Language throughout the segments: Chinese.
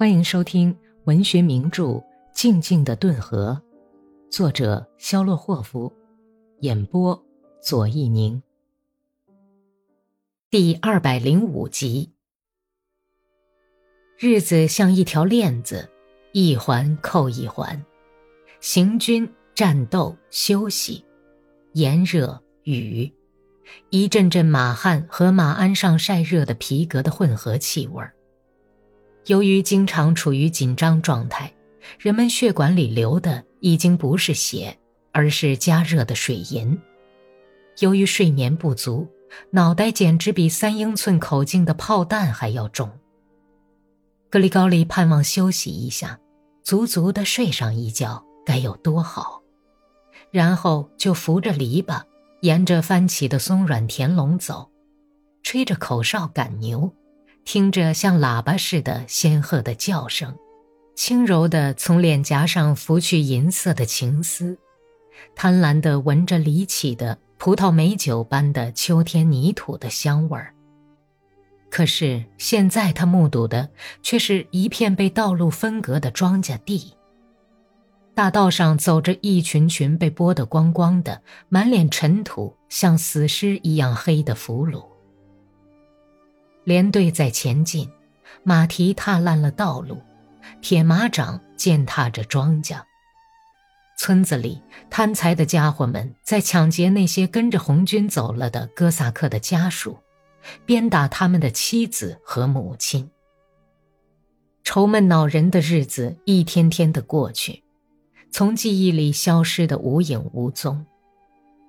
欢迎收听文学名著《静静的顿河》，作者肖洛霍夫，演播左一宁。第二百零五集。日子像一条链子，一环扣一环，行军、战斗、休息，炎热、雨，一阵阵马汗和马鞍上晒热的皮革的混合气味儿。由于经常处于紧张状态，人们血管里流的已经不是血，而是加热的水银。由于睡眠不足，脑袋简直比三英寸口径的炮弹还要重。格里高利盼望休息一下，足足的睡上一觉该有多好，然后就扶着篱笆，沿着翻起的松软田垄走，吹着口哨赶牛。听着像喇叭似的仙鹤的叫声，轻柔地从脸颊上拂去银色的情丝，贪婪地闻着离奇的葡萄美酒般的秋天泥土的香味儿。可是现在他目睹的却是一片被道路分隔的庄稼地。大道上走着一群群被剥得光光的、满脸尘土、像死尸一样黑的俘虏。连队在前进，马蹄踏烂了道路，铁马掌践踏着庄稼。村子里贪财的家伙们在抢劫那些跟着红军走了的哥萨克的家属，鞭打他们的妻子和母亲。愁闷恼人的日子一天天的过去，从记忆里消失的无影无踪。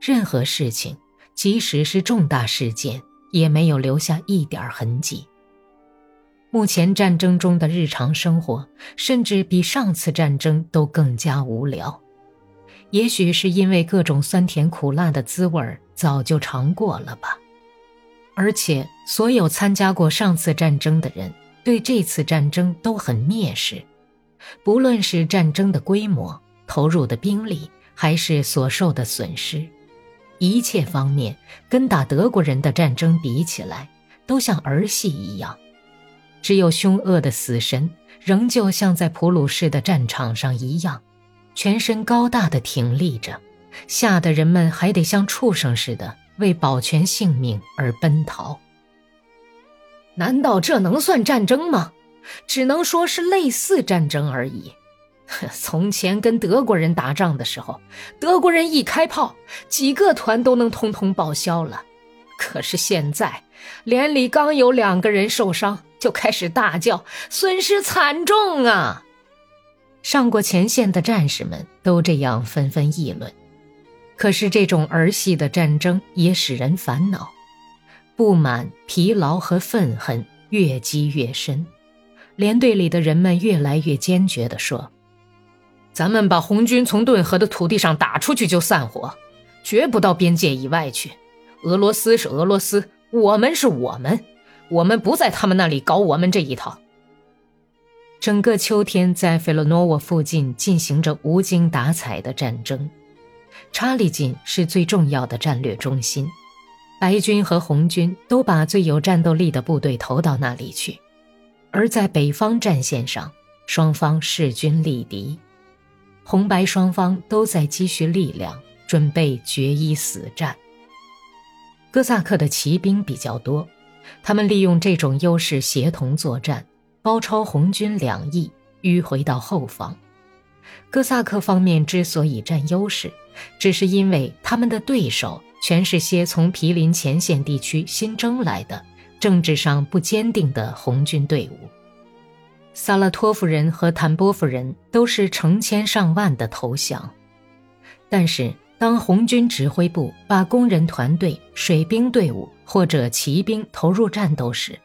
任何事情，即使是重大事件。也没有留下一点痕迹。目前战争中的日常生活，甚至比上次战争都更加无聊。也许是因为各种酸甜苦辣的滋味早就尝过了吧。而且，所有参加过上次战争的人，对这次战争都很蔑视，不论是战争的规模、投入的兵力，还是所受的损失。一切方面跟打德国人的战争比起来，都像儿戏一样。只有凶恶的死神仍旧像在普鲁士的战场上一样，全身高大的挺立着，吓得人们还得像畜生似的为保全性命而奔逃。难道这能算战争吗？只能说是类似战争而已。从前跟德国人打仗的时候，德国人一开炮，几个团都能通通报销了。可是现在，连里刚有两个人受伤，就开始大叫，损失惨重啊！上过前线的战士们都这样纷纷议论。可是这种儿戏的战争也使人烦恼，不满、疲劳和愤恨越积越深。连队里的人们越来越坚决地说。咱们把红军从顿河的土地上打出去就散伙，绝不到边界以外去。俄罗斯是俄罗斯，我们是我们，我们不在他们那里搞我们这一套。整个秋天，在费洛诺沃附近进行着无精打采的战争。查理金是最重要的战略中心，白军和红军都把最有战斗力的部队投到那里去，而在北方战线上，双方势均力敌。红白双方都在积蓄力量，准备决一死战。哥萨克的骑兵比较多，他们利用这种优势协同作战，包抄红军两翼，迂回到后方。哥萨克方面之所以占优势，只是因为他们的对手全是些从毗邻前线地区新征来的、政治上不坚定的红军队伍。萨拉托夫人和坦波夫人都是成千上万的投降，但是当红军指挥部把工人团队、水兵队伍或者骑兵投入战斗时，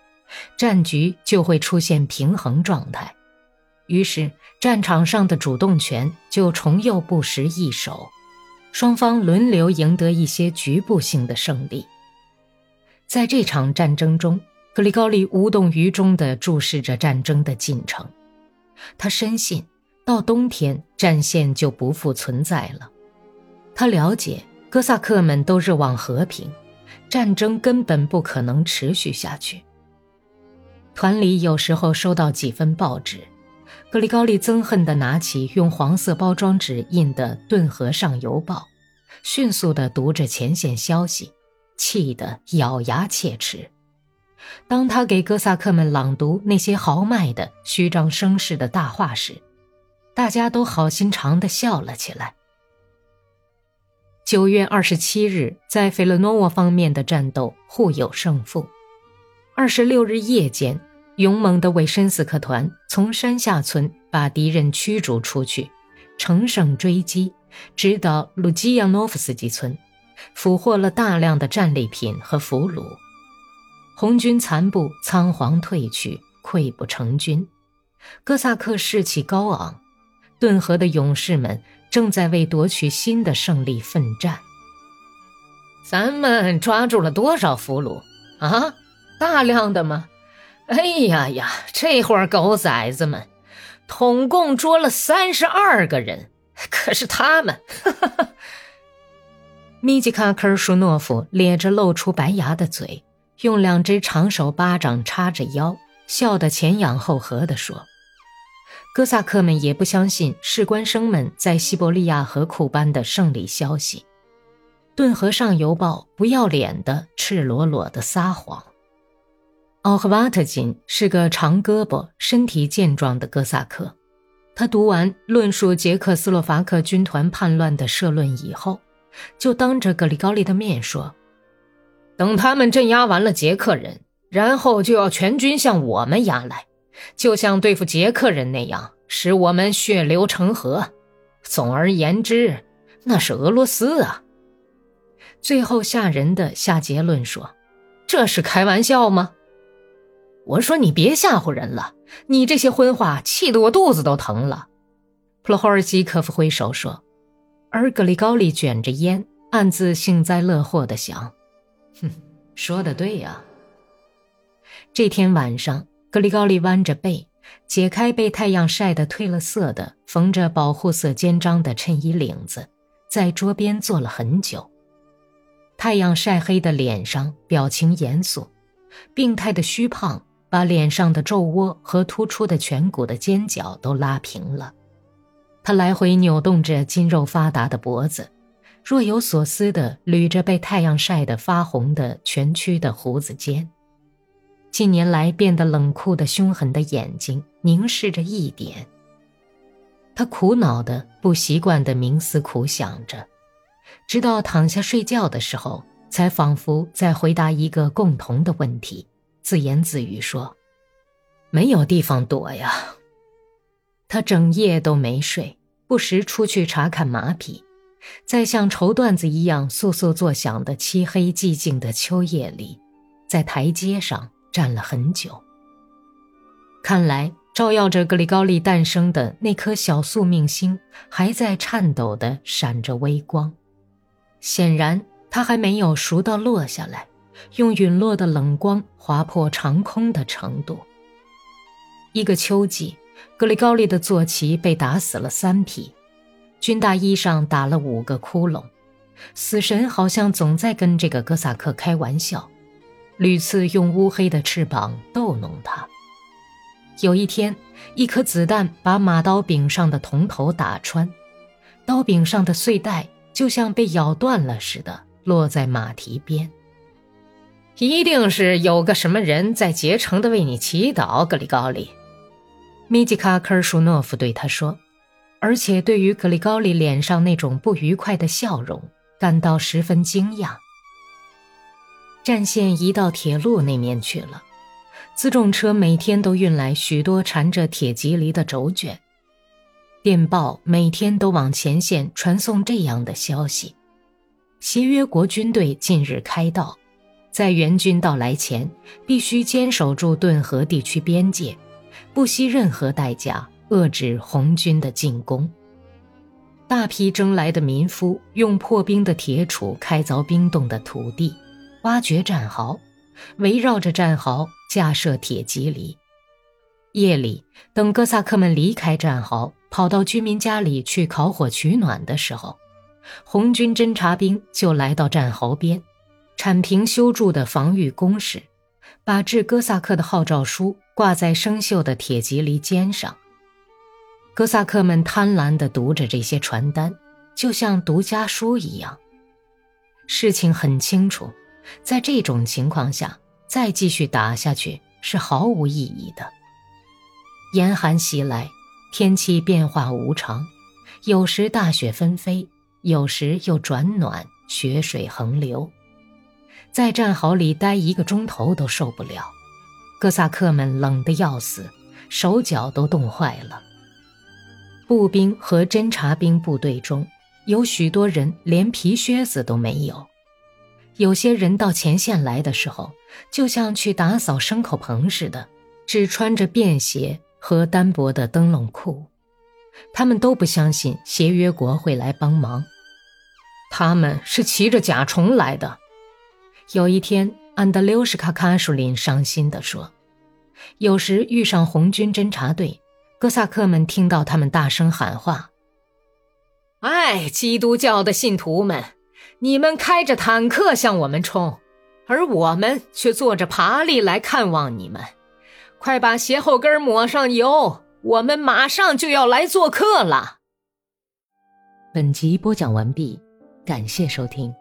战局就会出现平衡状态，于是战场上的主动权就重又不时易手，双方轮流赢得一些局部性的胜利。在这场战争中。格里高利无动于衷地注视着战争的进程，他深信，到冬天战线就不复存在了。他了解哥萨克们都热望和平，战争根本不可能持续下去。团里有时候收到几份报纸，格里高利憎恨地拿起用黄色包装纸印的《顿河上游报》，迅速地读着前线消息，气得咬牙切齿。当他给哥萨克们朗读那些豪迈的、虚张声势的大话时，大家都好心肠地笑了起来。九月二十七日，在费勒诺沃方面的战斗互有胜负。二十六日夜间，勇猛的维申斯克团从山下村把敌人驱逐出去，乘胜追击，直到鲁基扬诺夫斯基村，俘获了大量的战利品和俘虏。红军残部仓皇退去，溃不成军。哥萨克士气高昂，顿河的勇士们。正在为夺取新的胜利奋战。咱们抓住了多少俘虏啊？大量的吗？哎呀呀，这会儿狗崽子们，统共捉了三十二个人。可是他们，哈哈哈！米吉卡科尔舒诺夫咧着露出白牙的嘴，用两只长手巴掌叉着腰，笑得前仰后合地说。哥萨克们也不相信士官生们在西伯利亚和库班的胜利消息，《顿河上游报》不要脸的、赤裸裸的撒谎。奥赫瓦特金是个长胳膊、身体健壮的哥萨克，他读完论述捷克斯洛伐克军团叛乱的社论以后，就当着格里高利的面说：“等他们镇压完了捷克人，然后就要全军向我们压来。”就像对付捷克人那样，使我们血流成河。总而言之，那是俄罗斯啊。最后吓人的下结论说：“这是开玩笑吗？”我说：“你别吓唬人了，你这些荤话气得我肚子都疼了。”普罗霍尔基科夫挥手说，而格里高利卷着烟，暗自幸灾乐祸地想：“哼，说的对呀。”这天晚上。格里高利弯着背，解开被太阳晒得褪了色的、缝着保护色肩章的衬衣领子，在桌边坐了很久。太阳晒黑的脸上表情严肃，病态的虚胖把脸上的皱窝和突出的颧骨的尖角都拉平了。他来回扭动着筋肉发达的脖子，若有所思地捋着被太阳晒得发红的蜷曲的胡子尖。近年来变得冷酷的、凶狠的眼睛凝视着一点。他苦恼的、不习惯的冥思苦想着，直到躺下睡觉的时候，才仿佛在回答一个共同的问题，自言自语说：“没有地方躲呀。”他整夜都没睡，不时出去查看马匹，在像绸缎子一样簌簌作响的漆黑寂静的秋夜里，在台阶上。站了很久。看来，照耀着格里高利诞生的那颗小宿命星还在颤抖地闪着微光。显然，它还没有熟到落下来，用陨落的冷光划破长空的程度。一个秋季，格里高利的坐骑被打死了三匹，军大衣上打了五个窟窿。死神好像总在跟这个哥萨克开玩笑。屡次用乌黑的翅膀逗弄他。有一天，一颗子弹把马刀柄上的铜头打穿，刀柄上的碎带就像被咬断了似的落在马蹄边。一定是有个什么人在竭诚地为你祈祷，格里高利。米吉卡科尔舒诺夫对他说，而且对于格里高利脸上那种不愉快的笑容感到十分惊讶。战线移到铁路那面去了，辎重车每天都运来许多缠着铁蒺藜的轴卷，电报每天都往前线传送这样的消息：协约国军队近日开道，在援军到来前必须坚守住顿河地区边界，不惜任何代价遏制红军的进攻。大批征来的民夫用破冰的铁杵开凿冰冻的土地。挖掘战壕，围绕着战壕架设铁蒺藜。夜里，等哥萨克们离开战壕，跑到居民家里去烤火取暖的时候，红军侦察兵就来到战壕边，铲平修筑的防御工事，把致哥萨克的号召书挂在生锈的铁蒺藜尖上。哥萨克们贪婪地读着这些传单，就像读家书一样。事情很清楚，在这种情况下再继续打下去是毫无意义的。严寒袭来，天气变化无常，有时大雪纷飞，有时又转暖，雪水横流。在战壕里待一个钟头都受不了，哥萨克们冷得要死，手脚都冻坏了。步兵和侦察兵部队中有许多人连皮靴子都没有，有些人到前线来的时候，就像去打扫牲口棚似的，只穿着便鞋和单薄的灯笼裤。他们都不相信协约国会来帮忙，他们是骑着甲虫来的。有一天，安德溜什卡卡舒林伤心地说：“有时遇上红军侦察队。”哥萨克们听到他们大声喊话：“哎，基督教的信徒们，你们开着坦克向我们冲，而我们却坐着爬犁来看望你们。快把鞋后跟抹上油，我们马上就要来做客了。”本集播讲完毕，感谢收听。